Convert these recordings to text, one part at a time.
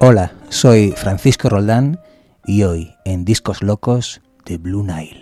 Hola, soy Francisco Roldán y hoy en Discos Locos de Blue Nile.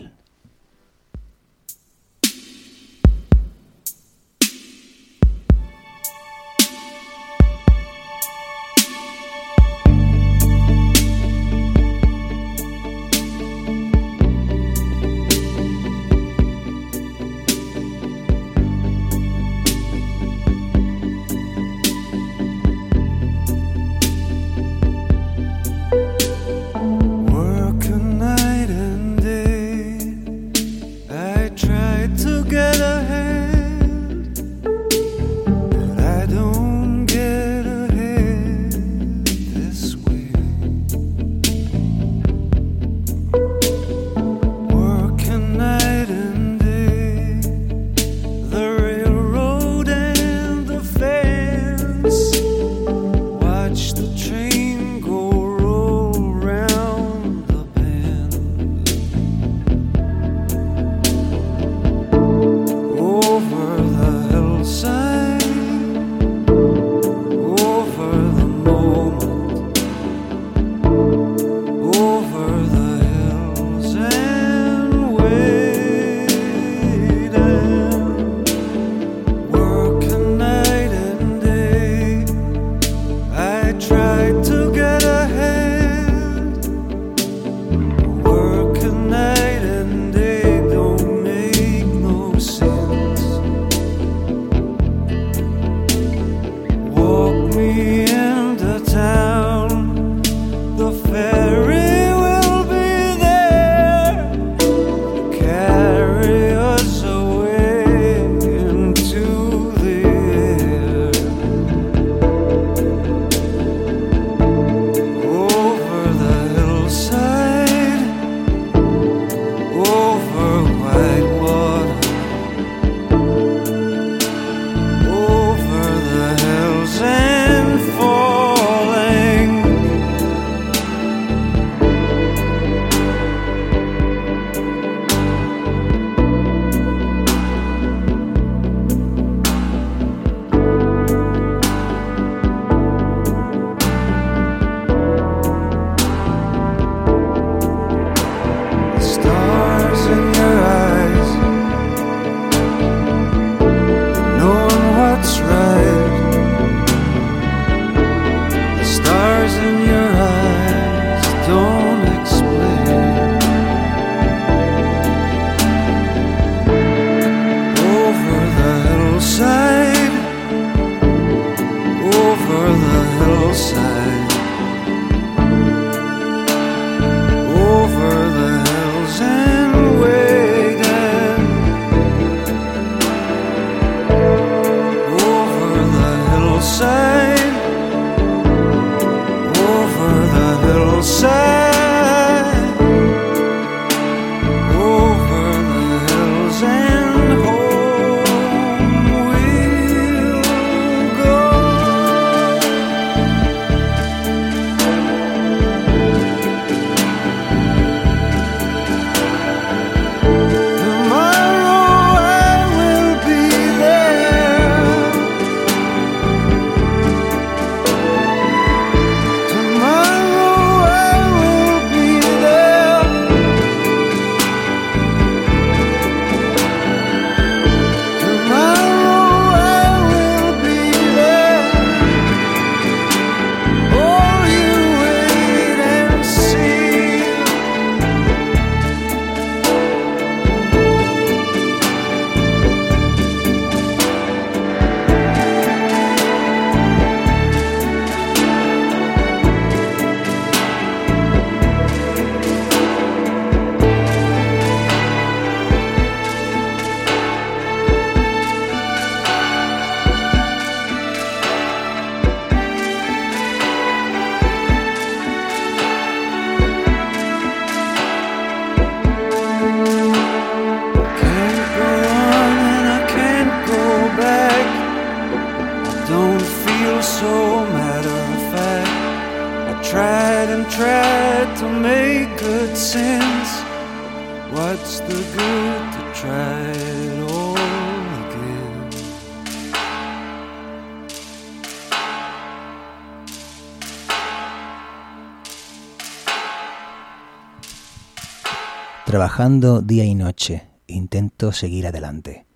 Trabajando día y noche, intento seguir adelante,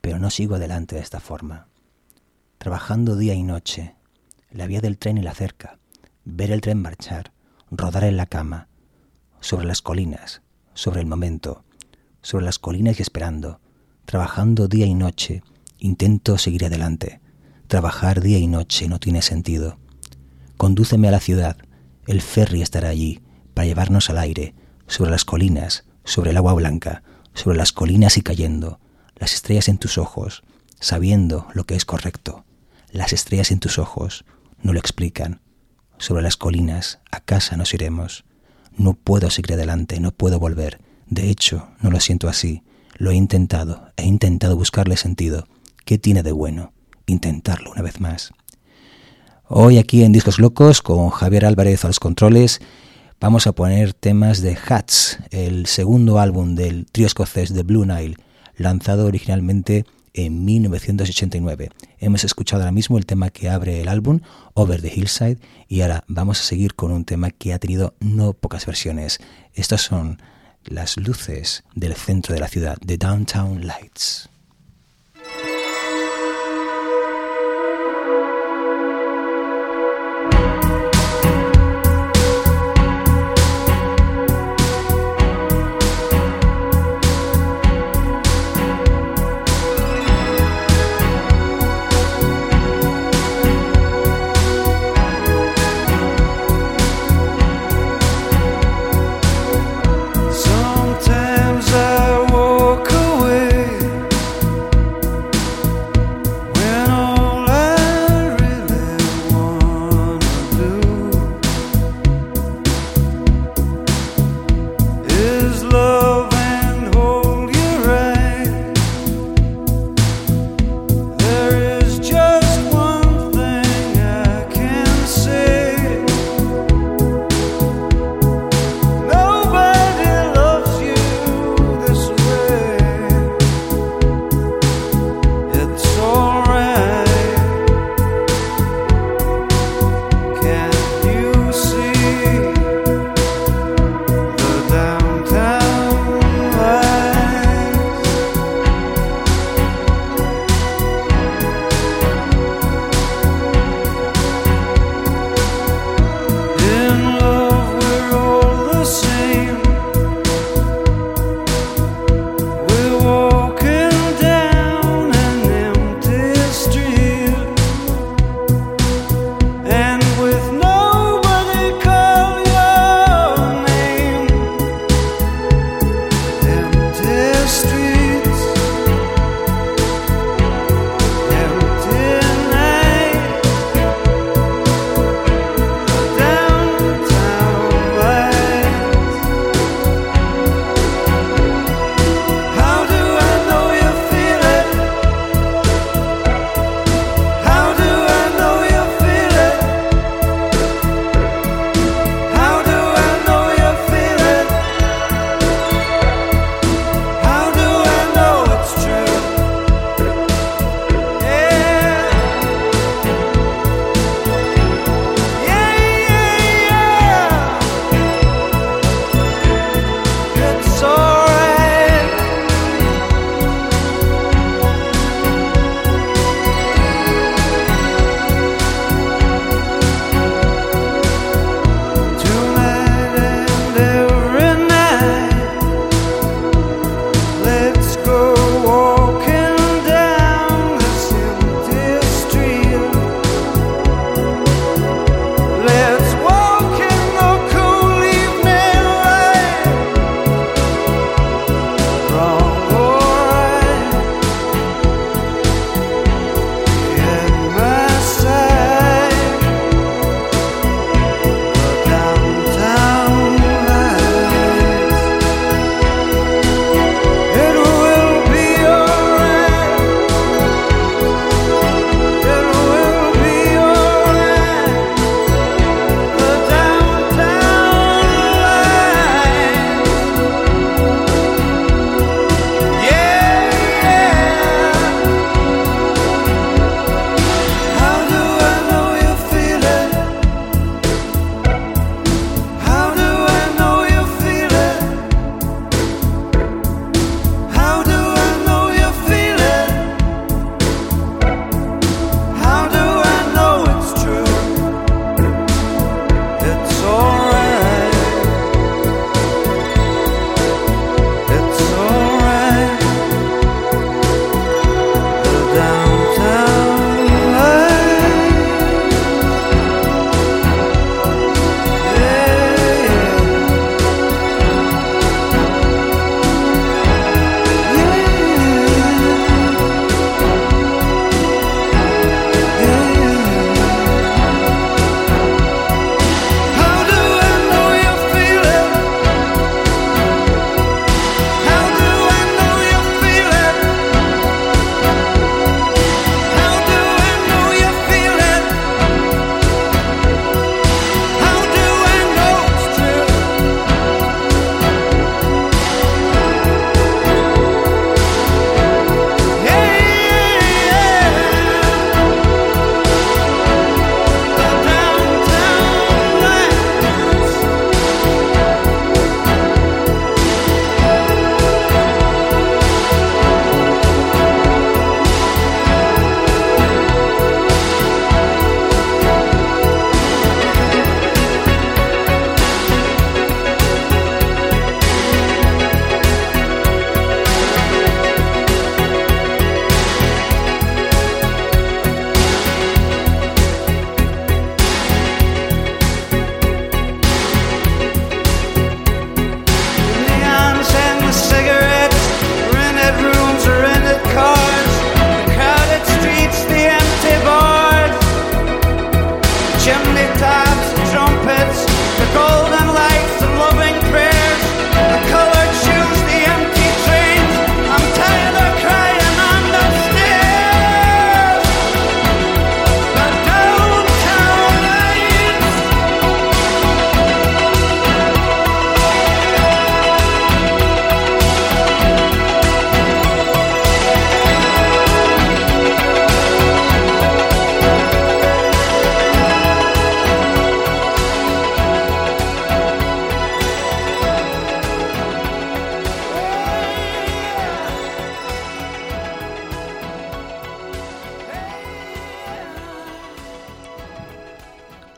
pero no sigo adelante de esta forma. Trabajando día y noche, la vía del tren y la cerca, ver el tren marchar, rodar en la cama, sobre las colinas, sobre el momento, sobre las colinas y esperando, trabajando día y noche, intento seguir adelante. Trabajar día y noche no tiene sentido. Condúceme a la ciudad, el ferry estará allí para llevarnos al aire, sobre las colinas, sobre el agua blanca, sobre las colinas y cayendo, las estrellas en tus ojos, sabiendo lo que es correcto. Las estrellas en tus ojos no lo explican. Sobre las colinas, a casa nos iremos. No puedo seguir adelante, no puedo volver. De hecho, no lo siento así. Lo he intentado, he intentado buscarle sentido. ¿Qué tiene de bueno? Intentarlo una vez más. Hoy aquí en Discos Locos, con Javier Álvarez a los controles, vamos a poner temas de Hats, el segundo álbum del trío escocés de Blue Nile, lanzado originalmente en 1989. Hemos escuchado ahora mismo el tema que abre el álbum, Over the Hillside, y ahora vamos a seguir con un tema que ha tenido no pocas versiones. Estas son las luces del centro de la ciudad, The Downtown Lights.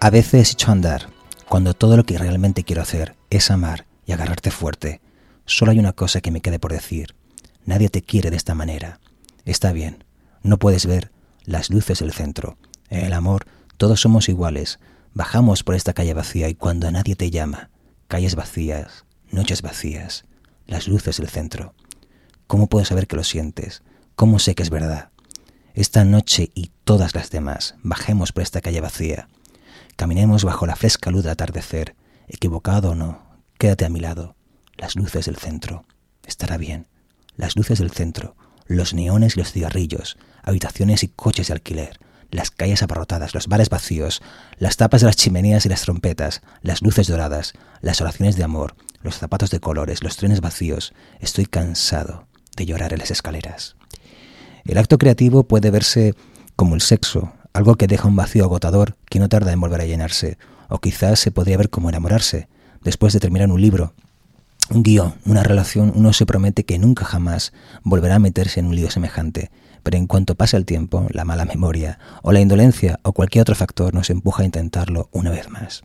A veces echo a andar, cuando todo lo que realmente quiero hacer es amar y agarrarte fuerte. Solo hay una cosa que me quede por decir. Nadie te quiere de esta manera. Está bien, no puedes ver las luces del centro. En el amor todos somos iguales. Bajamos por esta calle vacía y cuando nadie te llama, calles vacías, noches vacías, las luces del centro. ¿Cómo puedo saber que lo sientes? ¿Cómo sé que es verdad? Esta noche y todas las demás, bajemos por esta calle vacía. Caminemos bajo la fresca luz del atardecer. Equivocado o no, quédate a mi lado. Las luces del centro. Estará bien. Las luces del centro. Los neones y los cigarrillos. Habitaciones y coches de alquiler. Las calles abarrotadas, los bares vacíos, las tapas de las chimeneas y las trompetas, las luces doradas, las oraciones de amor, los zapatos de colores, los trenes vacíos. Estoy cansado de llorar en las escaleras. El acto creativo puede verse como el sexo, algo que deja un vacío agotador que no tarda en volver a llenarse, o quizás se podría ver como enamorarse. Después de terminar un libro, un guion, una relación, uno se promete que nunca jamás volverá a meterse en un lío semejante, pero en cuanto pasa el tiempo, la mala memoria, o la indolencia, o cualquier otro factor nos empuja a intentarlo una vez más.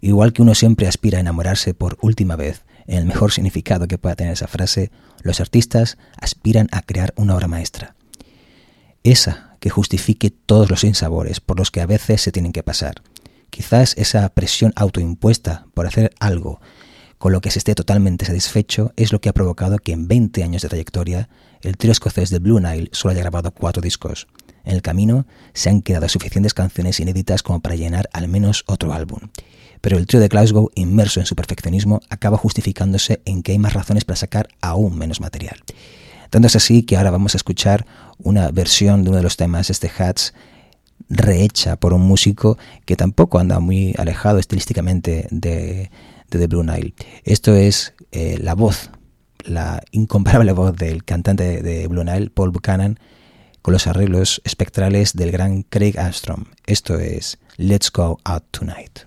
Igual que uno siempre aspira a enamorarse por última vez, en el mejor significado que pueda tener esa frase, los artistas aspiran a crear una obra maestra esa que justifique todos los insabores por los que a veces se tienen que pasar. Quizás esa presión autoimpuesta por hacer algo con lo que se esté totalmente satisfecho es lo que ha provocado que en 20 años de trayectoria el trío escocés de Blue Nile solo haya grabado cuatro discos. En el camino se han quedado suficientes canciones inéditas como para llenar al menos otro álbum. Pero el trío de Glasgow, inmerso en su perfeccionismo, acaba justificándose en que hay más razones para sacar aún menos material. Tanto es así que ahora vamos a escuchar una versión de uno de los temas, este Hats, rehecha por un músico que tampoco anda muy alejado estilísticamente de, de The Blue Nile. Esto es eh, la voz, la incomparable voz del cantante de Blue Nile, Paul Buchanan, con los arreglos espectrales del gran Craig Armstrong. Esto es Let's Go Out Tonight.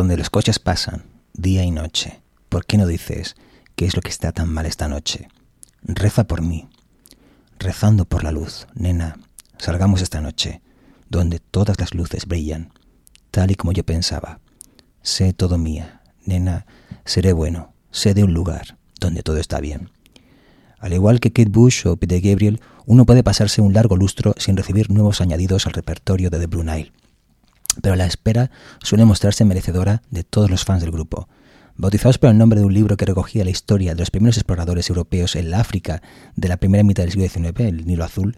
Donde los coches pasan, día y noche, ¿por qué no dices qué es lo que está tan mal esta noche? Reza por mí. Rezando por la luz, nena, salgamos esta noche, donde todas las luces brillan, tal y como yo pensaba. Sé todo mía, nena, seré bueno, sé de un lugar donde todo está bien. Al igual que Kate Bush o Peter Gabriel, uno puede pasarse un largo lustro sin recibir nuevos añadidos al repertorio de The Blue. Pero la espera suele mostrarse merecedora de todos los fans del grupo. Bautizados por el nombre de un libro que recogía la historia de los primeros exploradores europeos en la África de la primera mitad del siglo XIX, el Nilo Azul,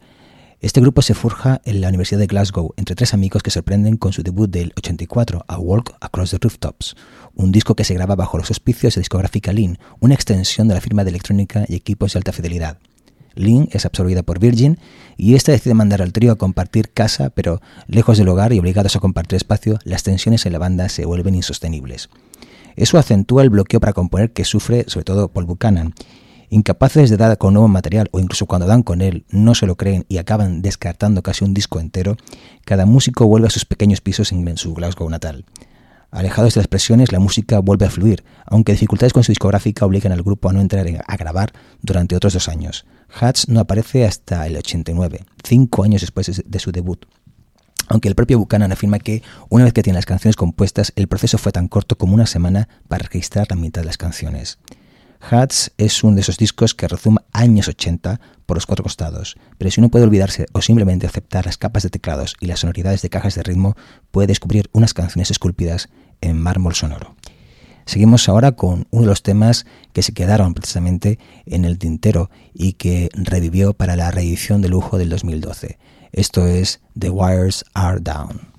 este grupo se forja en la Universidad de Glasgow entre tres amigos que sorprenden con su debut del 84, A Walk Across the Rooftops, un disco que se graba bajo los auspicios de discográfica Lean, una extensión de la firma de electrónica y equipos de alta fidelidad. Lean es absorbida por Virgin y esta decide mandar al trío a compartir casa, pero lejos del hogar y obligados a compartir espacio, las tensiones en la banda se vuelven insostenibles. Eso acentúa el bloqueo para componer que sufre sobre todo Paul Buchanan, Incapaces de dar con nuevo material o incluso cuando dan con él no se lo creen y acaban descartando casi un disco entero, cada músico vuelve a sus pequeños pisos en su Glasgow natal. Alejados de las presiones, la música vuelve a fluir, aunque dificultades con su discográfica obligan al grupo a no entrar a grabar durante otros dos años. Hats no aparece hasta el 89, cinco años después de su debut. Aunque el propio Buchanan afirma que, una vez que tiene las canciones compuestas, el proceso fue tan corto como una semana para registrar la mitad de las canciones. Hats es uno de esos discos que rezuma años 80 por los cuatro costados, pero si uno puede olvidarse o simplemente aceptar las capas de teclados y las sonoridades de cajas de ritmo, puede descubrir unas canciones esculpidas en mármol sonoro. Seguimos ahora con uno de los temas que se quedaron precisamente en el tintero y que revivió para la reedición de lujo del 2012. Esto es The Wires Are Down.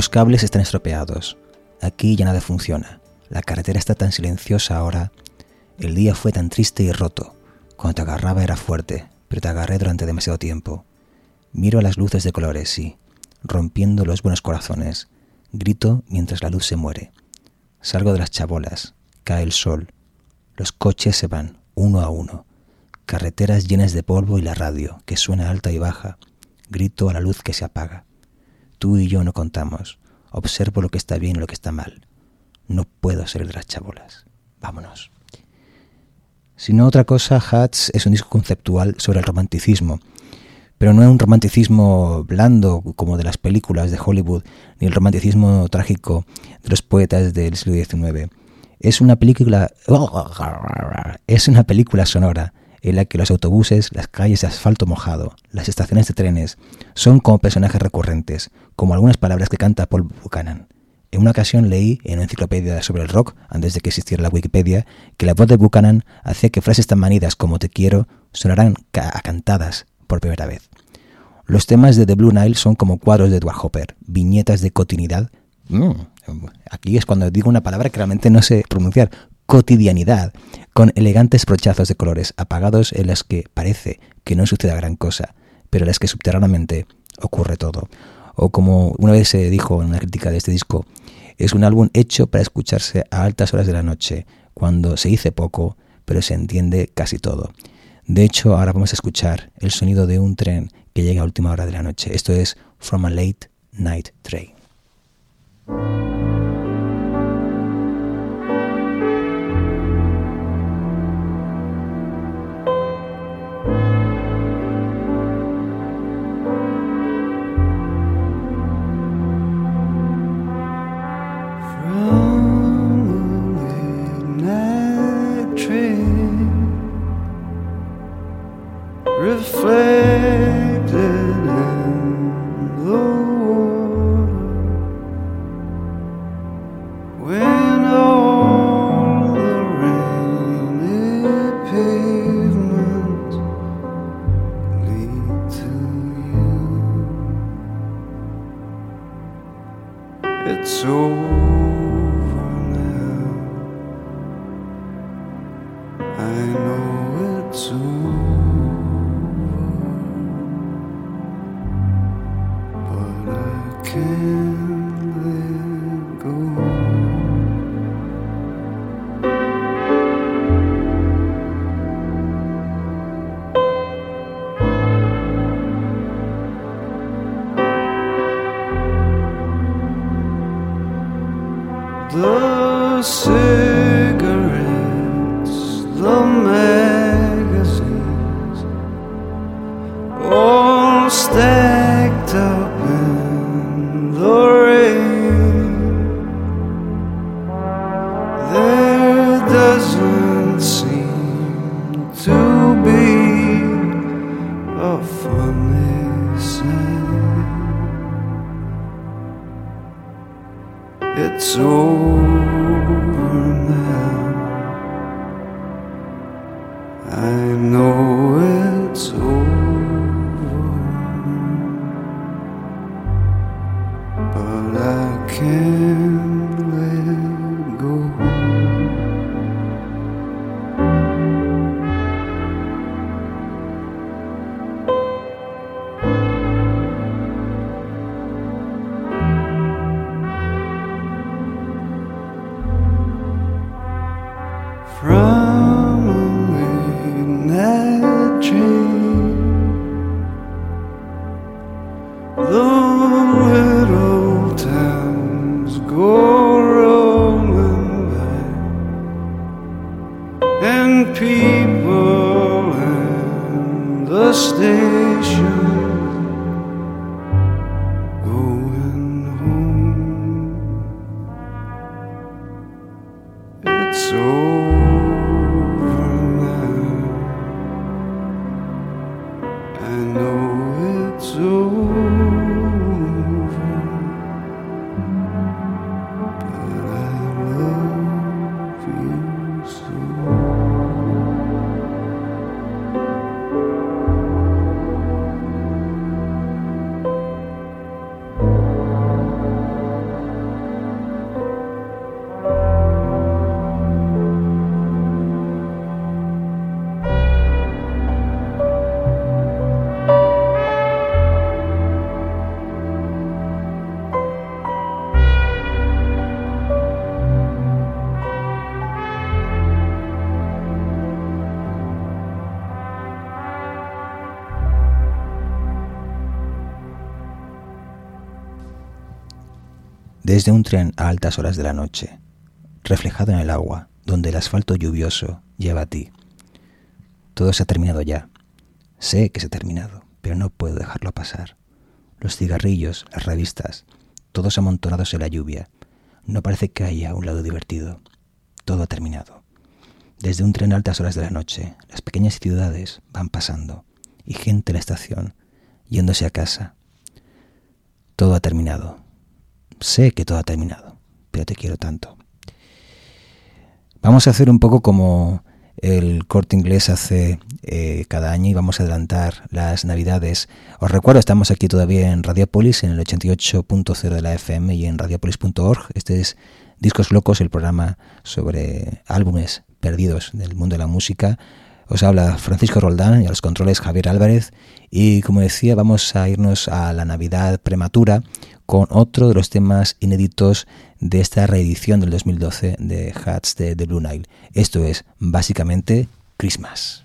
Los cables están estropeados. Aquí ya nada funciona. La carretera está tan silenciosa ahora. El día fue tan triste y roto. Cuando te agarraba era fuerte, pero te agarré durante demasiado tiempo. Miro a las luces de colores, sí, rompiendo los buenos corazones. Grito mientras la luz se muere. Salgo de las chabolas. Cae el sol. Los coches se van, uno a uno. Carreteras llenas de polvo y la radio, que suena alta y baja. Grito a la luz que se apaga. Tú y yo no contamos. Observo lo que está bien y lo que está mal. No puedo ser de las chabolas. Vámonos. Si no otra cosa, Hats es un disco conceptual sobre el romanticismo, pero no es un romanticismo blando como de las películas de Hollywood, ni el romanticismo trágico de los poetas del siglo XIX. Es una película es una película sonora en la que los autobuses, las calles de asfalto mojado, las estaciones de trenes, son como personajes recurrentes, como algunas palabras que canta Paul Buchanan. En una ocasión leí en una enciclopedia sobre el rock, antes de que existiera la Wikipedia, que la voz de Buchanan hacía que frases tan manidas como te quiero sonaran cantadas por primera vez. Los temas de The Blue Nile son como cuadros de Edward Hopper, viñetas de cotidianidad. Mm, aquí es cuando digo una palabra que realmente no sé pronunciar. Cotidianidad, con elegantes brochazos de colores apagados en las que parece que no suceda gran cosa, pero en las que subterráneamente ocurre todo. O como una vez se dijo en una crítica de este disco, es un álbum hecho para escucharse a altas horas de la noche, cuando se dice poco, pero se entiende casi todo. De hecho, ahora vamos a escuchar el sonido de un tren que llega a última hora de la noche. Esto es From a Late Night Train. reflected in the water when all the rainy pavements lead to you. It's all. stay. Desde un tren a altas horas de la noche, reflejado en el agua, donde el asfalto lluvioso lleva a ti. Todo se ha terminado ya. Sé que se ha terminado, pero no puedo dejarlo pasar. Los cigarrillos, las revistas, todos amontonados en la lluvia. No parece que haya un lado divertido. Todo ha terminado. Desde un tren a altas horas de la noche, las pequeñas ciudades van pasando y gente en la estación yéndose a casa. Todo ha terminado. Sé que todo ha terminado, pero te quiero tanto. Vamos a hacer un poco como el corte inglés hace eh, cada año y vamos a adelantar las navidades. Os recuerdo, estamos aquí todavía en Radiopolis, en el 88.0 de la FM y en radiopolis.org. Este es Discos Locos, el programa sobre álbumes perdidos del mundo de la música. Os habla Francisco Roldán y a los controles Javier Álvarez. Y como decía, vamos a irnos a la Navidad prematura con otro de los temas inéditos de esta reedición del 2012 de Hats de, The Blue Nile. Esto es básicamente Christmas.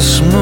Christmas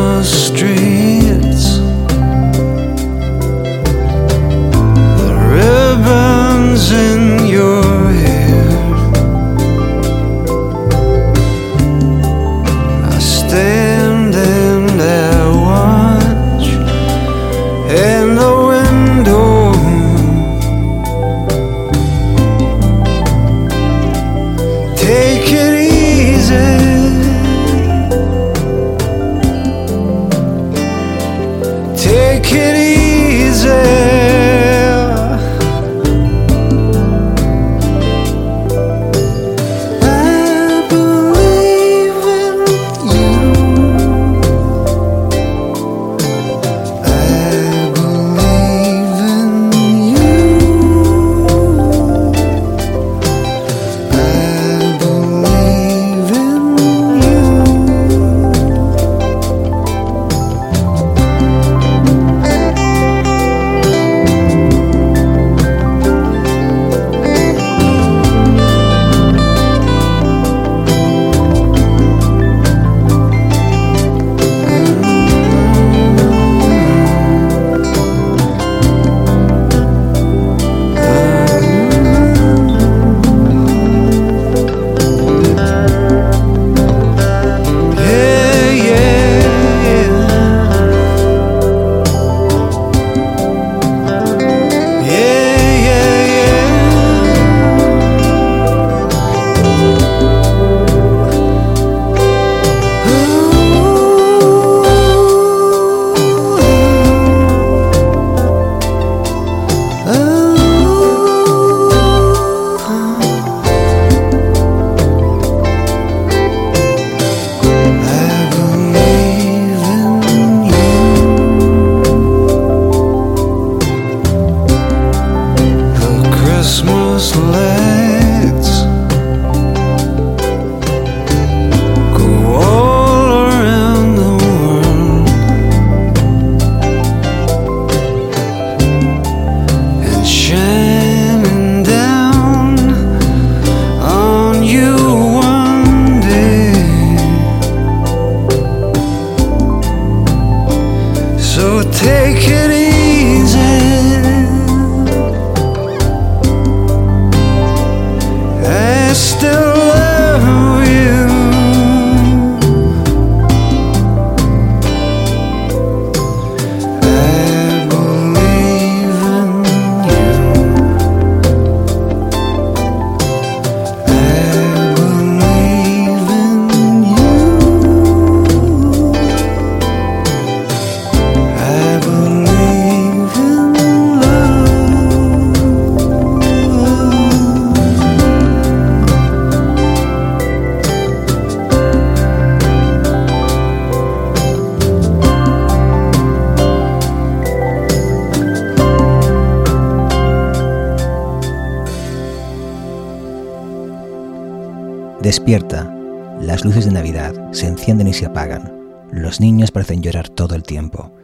Despierta. Las luces de Navidad se encienden y se apagan. Los niños parecen llorar todo el tiempo.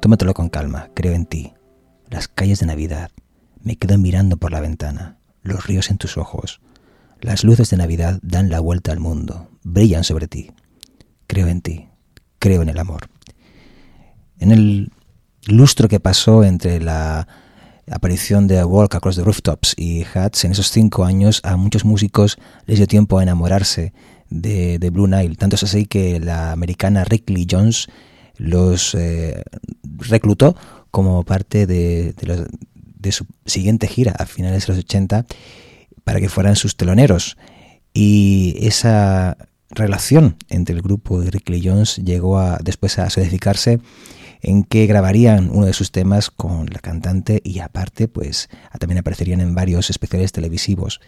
Tómatelo con calma, creo en ti. Las calles de Navidad. Me quedo mirando por la ventana. Los ríos en tus ojos. Las luces de Navidad dan la vuelta al mundo. Brillan sobre ti. Creo en ti. Creo en el amor. En el lustro que pasó entre la aparición de Walk Across the Rooftops y Hats, en esos cinco años a muchos músicos les dio tiempo a enamorarse de, Blue Nile. Tanto es así que la americana Lee Jones los eh, reclutó como parte de, de, su siguiente gira a finales de los 80 para que fueran sus teloneros. Y esa relación entre el grupo y Lee Jones llegó a, después a solidificarse en que grabarían uno de sus temas con la cantante y aparte pues también aparecerían en varios especiales televisivos.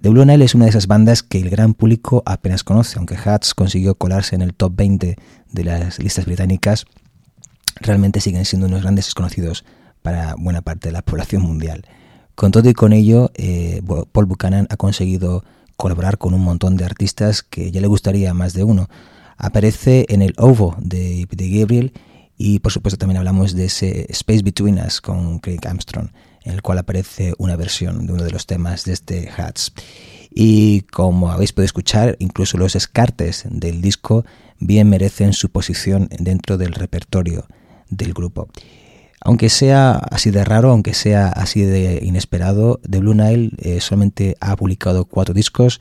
The Blue Nile es una de esas bandas que el gran público apenas conoce, aunque Hats consiguió colarse en el top 20 de las listas británicas, realmente siguen siendo unos grandes desconocidos para buena parte de la población mundial. Con todo y con ello, eh, Paul Buchanan ha conseguido colaborar con un montón de artistas que ya le gustaría más de uno. Aparece en el OVO de, de Gabriel y por supuesto también hablamos de ese Space Between Us con Craig Armstrong, en el cual aparece una versión de uno de los temas de este Hats. Y como habéis podido escuchar, incluso los descartes del disco bien merecen su posición dentro del repertorio del grupo. Aunque sea así de raro, aunque sea así de inesperado, The Blue Nile eh, solamente ha publicado cuatro discos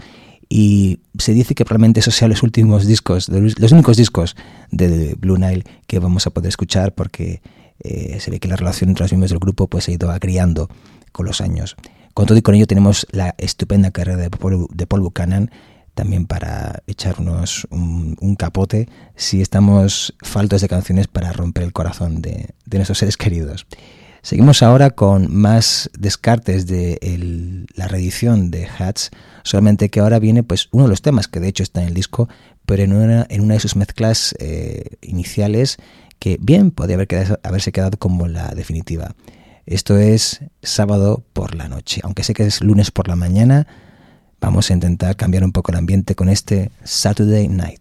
y se dice que probablemente esos sean los últimos discos, los únicos discos de Blue Nile que vamos a poder escuchar porque eh, se ve que la relación entre los miembros del grupo pues, se ha ido agriando con los años. Con todo y con ello tenemos la estupenda carrera de Paul, Buchanan, también para echarnos un, capote si estamos faltos de canciones para romper el corazón de nuestros seres queridos. Seguimos ahora con más descartes de la reedición de Hats, solamente que ahora viene pues uno de los temas que de hecho está en el disco, pero en una, en una de sus mezclas eh, iniciales que bien podría haber haberse quedado como la definitiva. Esto es sábado por la noche, aunque sé que es lunes por la mañana, vamos a intentar cambiar un poco el ambiente con este Saturday Night.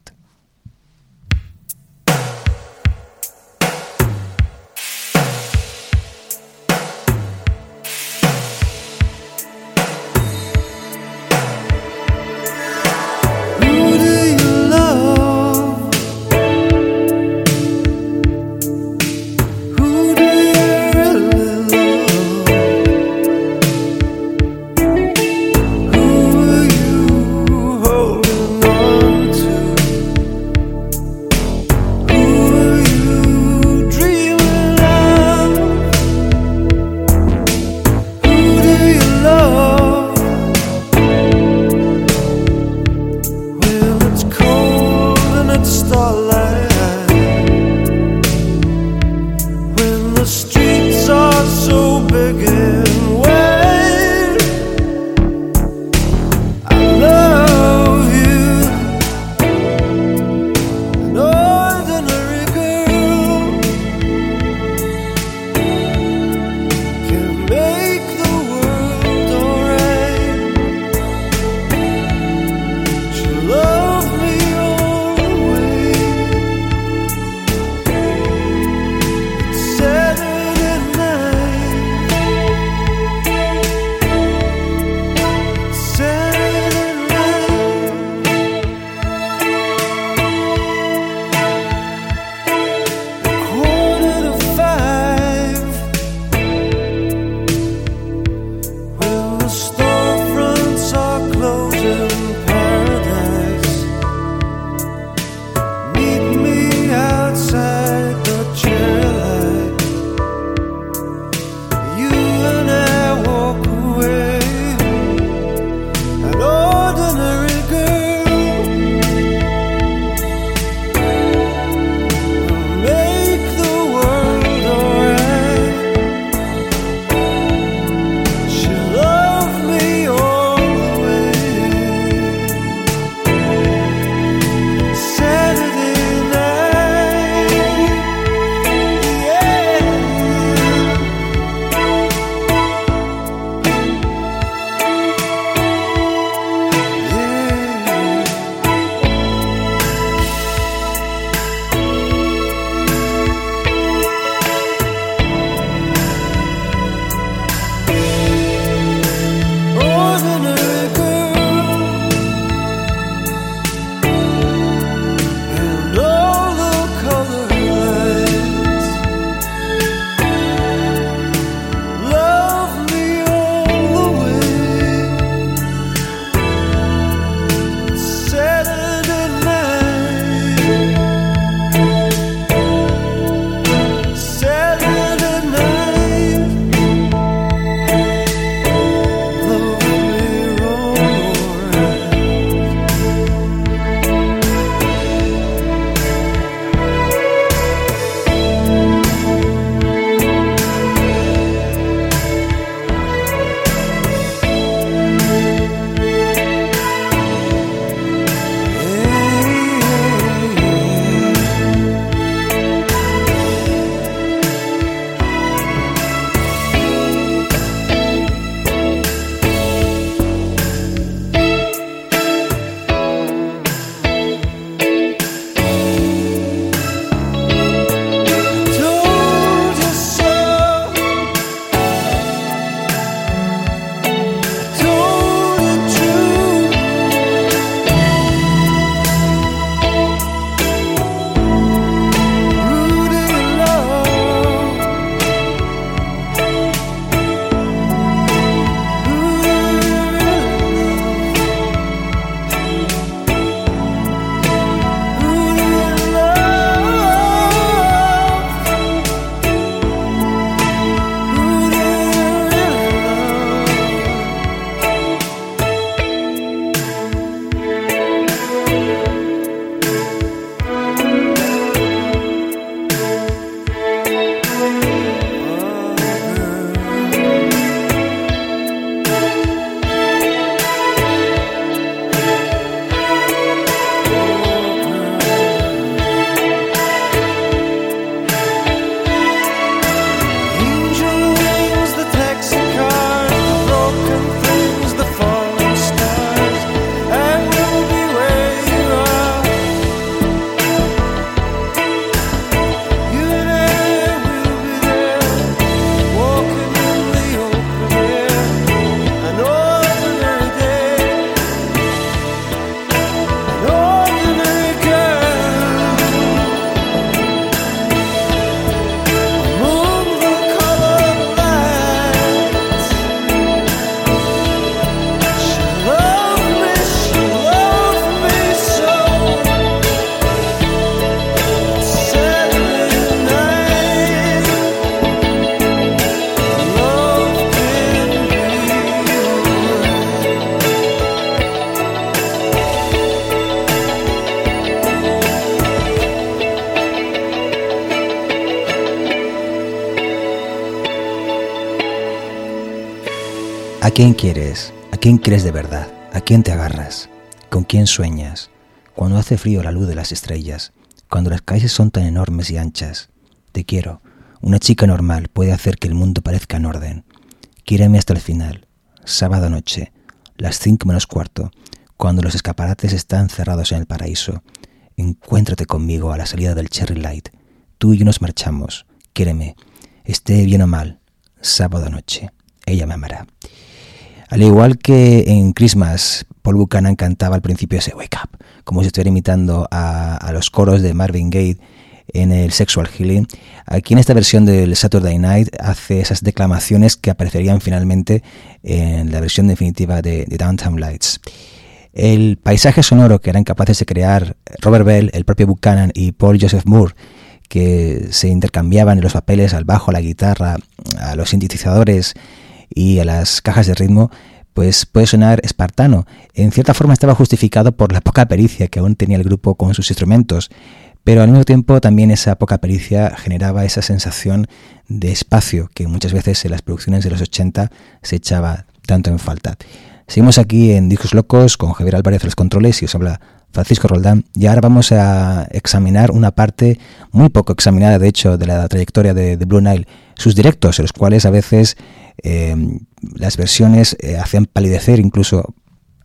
Quién quieres? ¿A quién quieres de verdad? ¿A quién te agarras? ¿Con quién sueñas? Cuando hace frío la luz de las estrellas, cuando las calles son tan enormes y anchas. Te quiero. Una chica normal puede hacer que el mundo parezca en orden. Quiéreme hasta el final. Sábado noche, las cinco menos cuarto, cuando los escaparates están cerrados en el paraíso. Encuéntrate conmigo a la salida del Cherry Light. Tú y yo nos marchamos. Quiéreme. Esté bien o mal. Sábado noche. Ella me amará. Al igual que en Christmas, Paul Buchanan cantaba al principio ese Wake Up, como si estuviera imitando a, los coros de Marvin Gaye en el Sexual Healing. Aquí en esta versión del Saturday Night hace esas declamaciones que aparecerían finalmente en la versión definitiva de, de Downtown Lights. El paisaje sonoro que eran capaces de crear Robert Bell, el propio Buchanan y Paul Joseph Moore, que se intercambiaban los papeles al bajo, a la guitarra, a los sintetizadores y a las cajas de ritmo, pues puede sonar espartano. En cierta forma estaba justificado por la poca pericia que aún tenía el grupo con sus instrumentos, pero al mismo tiempo también esa poca pericia generaba esa sensación de espacio que muchas veces en las producciones de los 80 se echaba tanto en falta. Seguimos aquí en Discos Locos con Javier Álvarez los controles y os habla Francisco Roldán. Y ahora vamos a examinar una parte muy poco examinada, de hecho, de la trayectoria de, Blue Nile, sus directos, en los cuales a veces eh, las versiones eh, hacían palidecer incluso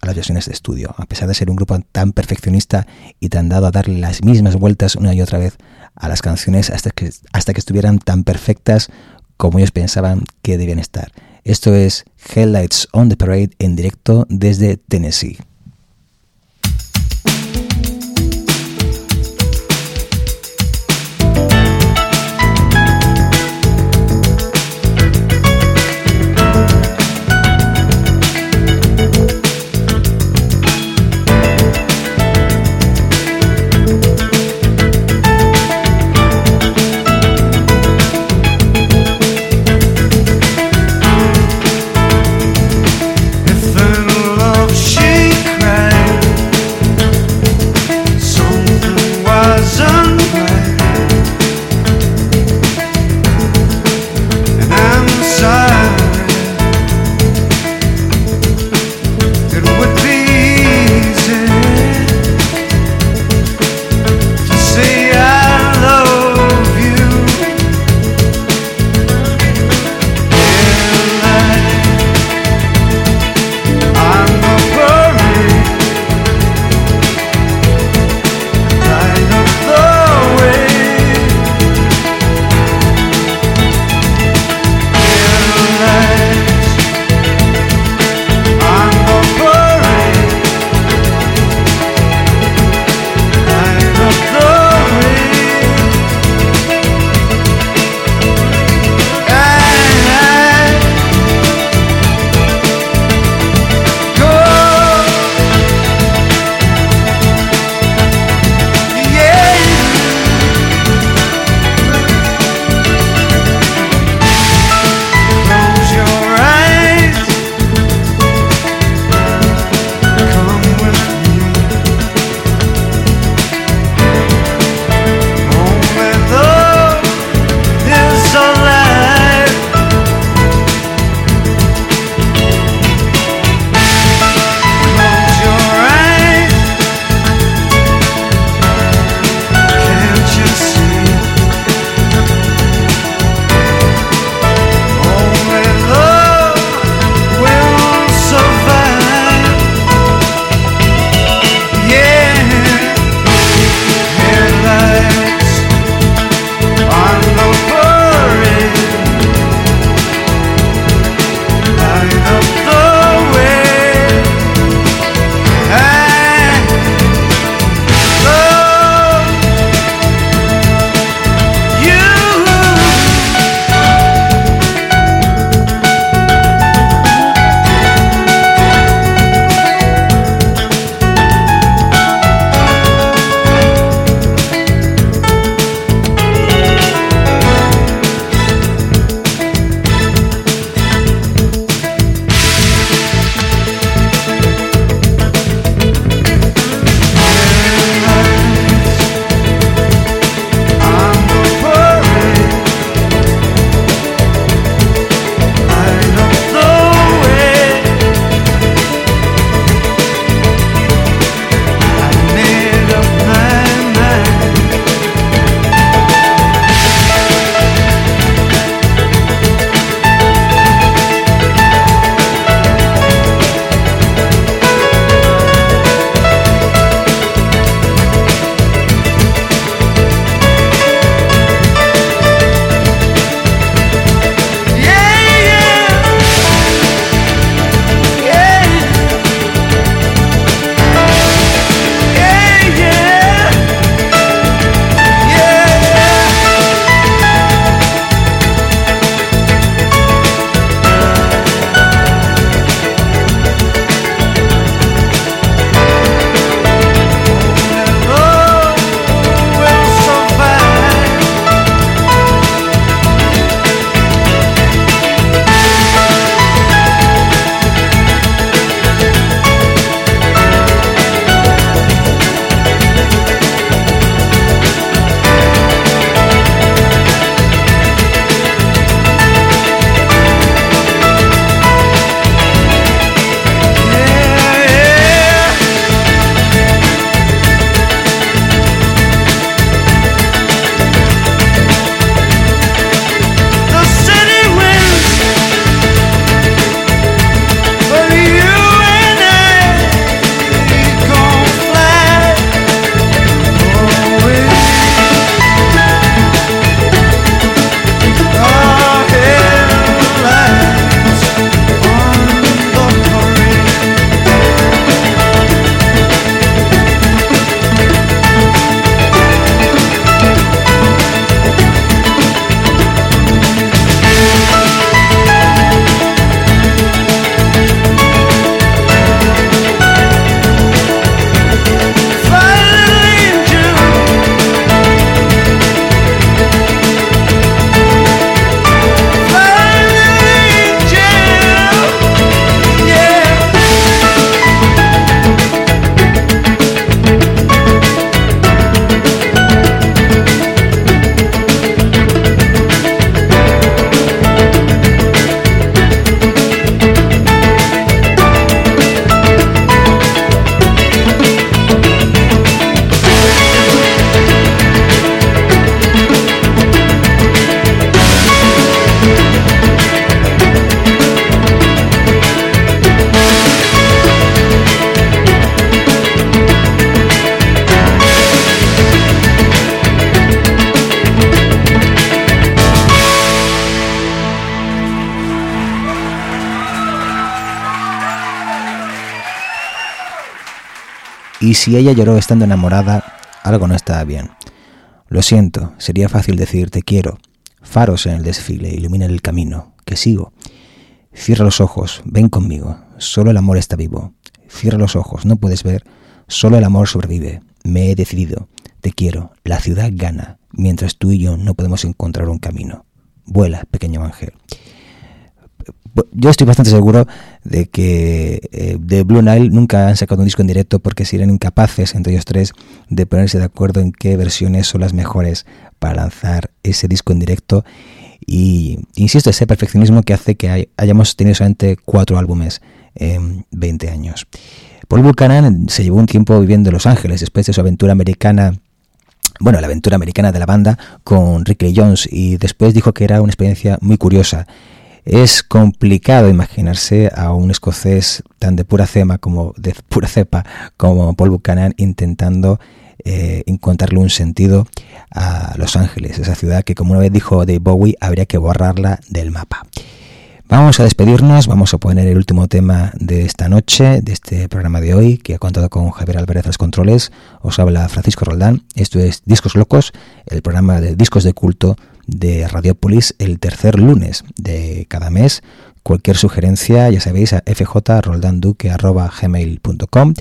a las versiones de estudio, a pesar de ser un grupo tan perfeccionista y tan dado a darle las mismas vueltas una y otra vez a las canciones hasta que, hasta que estuvieran tan perfectas como ellos pensaban que debían estar. Esto es Headlights on the Parade en directo desde Tennessee. Y si ella lloró estando enamorada, algo no estaba bien. Lo siento, sería fácil decir te quiero. Faros en el desfile iluminan el camino, que sigo. Cierra los ojos, ven conmigo, solo el amor está vivo. Cierra los ojos, no puedes ver, solo el amor sobrevive. Me he decidido, te quiero, la ciudad gana, mientras tú y yo no podemos encontrar un camino. Vuela, pequeño ángel yo estoy bastante seguro de que eh, de Blue Nile nunca han sacado un disco en directo porque serían incapaces entre ellos tres de ponerse de acuerdo en qué versiones son las mejores para lanzar ese disco en directo. Y insisto, ese perfeccionismo que hace que hayamos tenido solamente cuatro álbumes en 20 años. Paul Buchanan se llevó un tiempo viviendo en Los Ángeles después de su aventura americana bueno, la aventura americana de la banda con Rick Jones y después dijo que era una experiencia muy curiosa es complicado imaginarse a un escocés tan de pura cema como de pura cepa como Paul Buchanan intentando eh, encontrarle un sentido a Los Ángeles, esa ciudad que como una vez dijo Dave Bowie habría que borrarla del mapa. Vamos a despedirnos, vamos a poner el último tema de esta noche, de este programa de hoy, que ha contado con Javier Álvarez los controles. Os habla Francisco Roldán. Esto es Discos Locos, el programa de discos de culto de Radiopolis el tercer lunes de cada mes. Cualquier sugerencia, ya sabéis, a fjroldanduque.gmail.com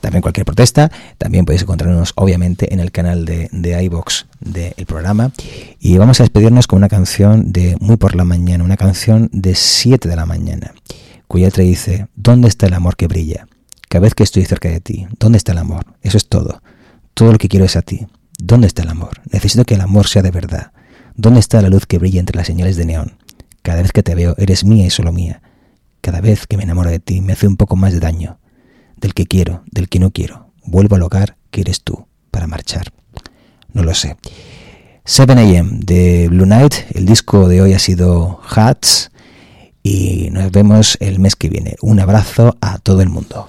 también cualquier protesta, también podéis encontrarnos obviamente en el canal de, de iVox del programa. Y vamos a despedirnos con una canción de Muy por la mañana, una canción de 7 de la mañana, cuya letra dice, ¿dónde está el amor que brilla? Cada vez que estoy cerca de ti, ¿dónde está el amor? Eso es todo. Todo lo que quiero es a ti. ¿Dónde está el amor? Necesito que el amor sea de verdad. ¿Dónde está la luz que brilla entre las señales de neón? Cada vez que te veo, eres mía y solo mía. Cada vez que me enamoro de ti, me hace un poco más de daño. Del que quiero, del que no quiero. Vuelvo al hogar que eres tú, para marchar. No lo sé. 7 AM de Blue Night. El disco de hoy ha sido Hats. Y nos vemos el mes que viene. Un abrazo a todo el mundo.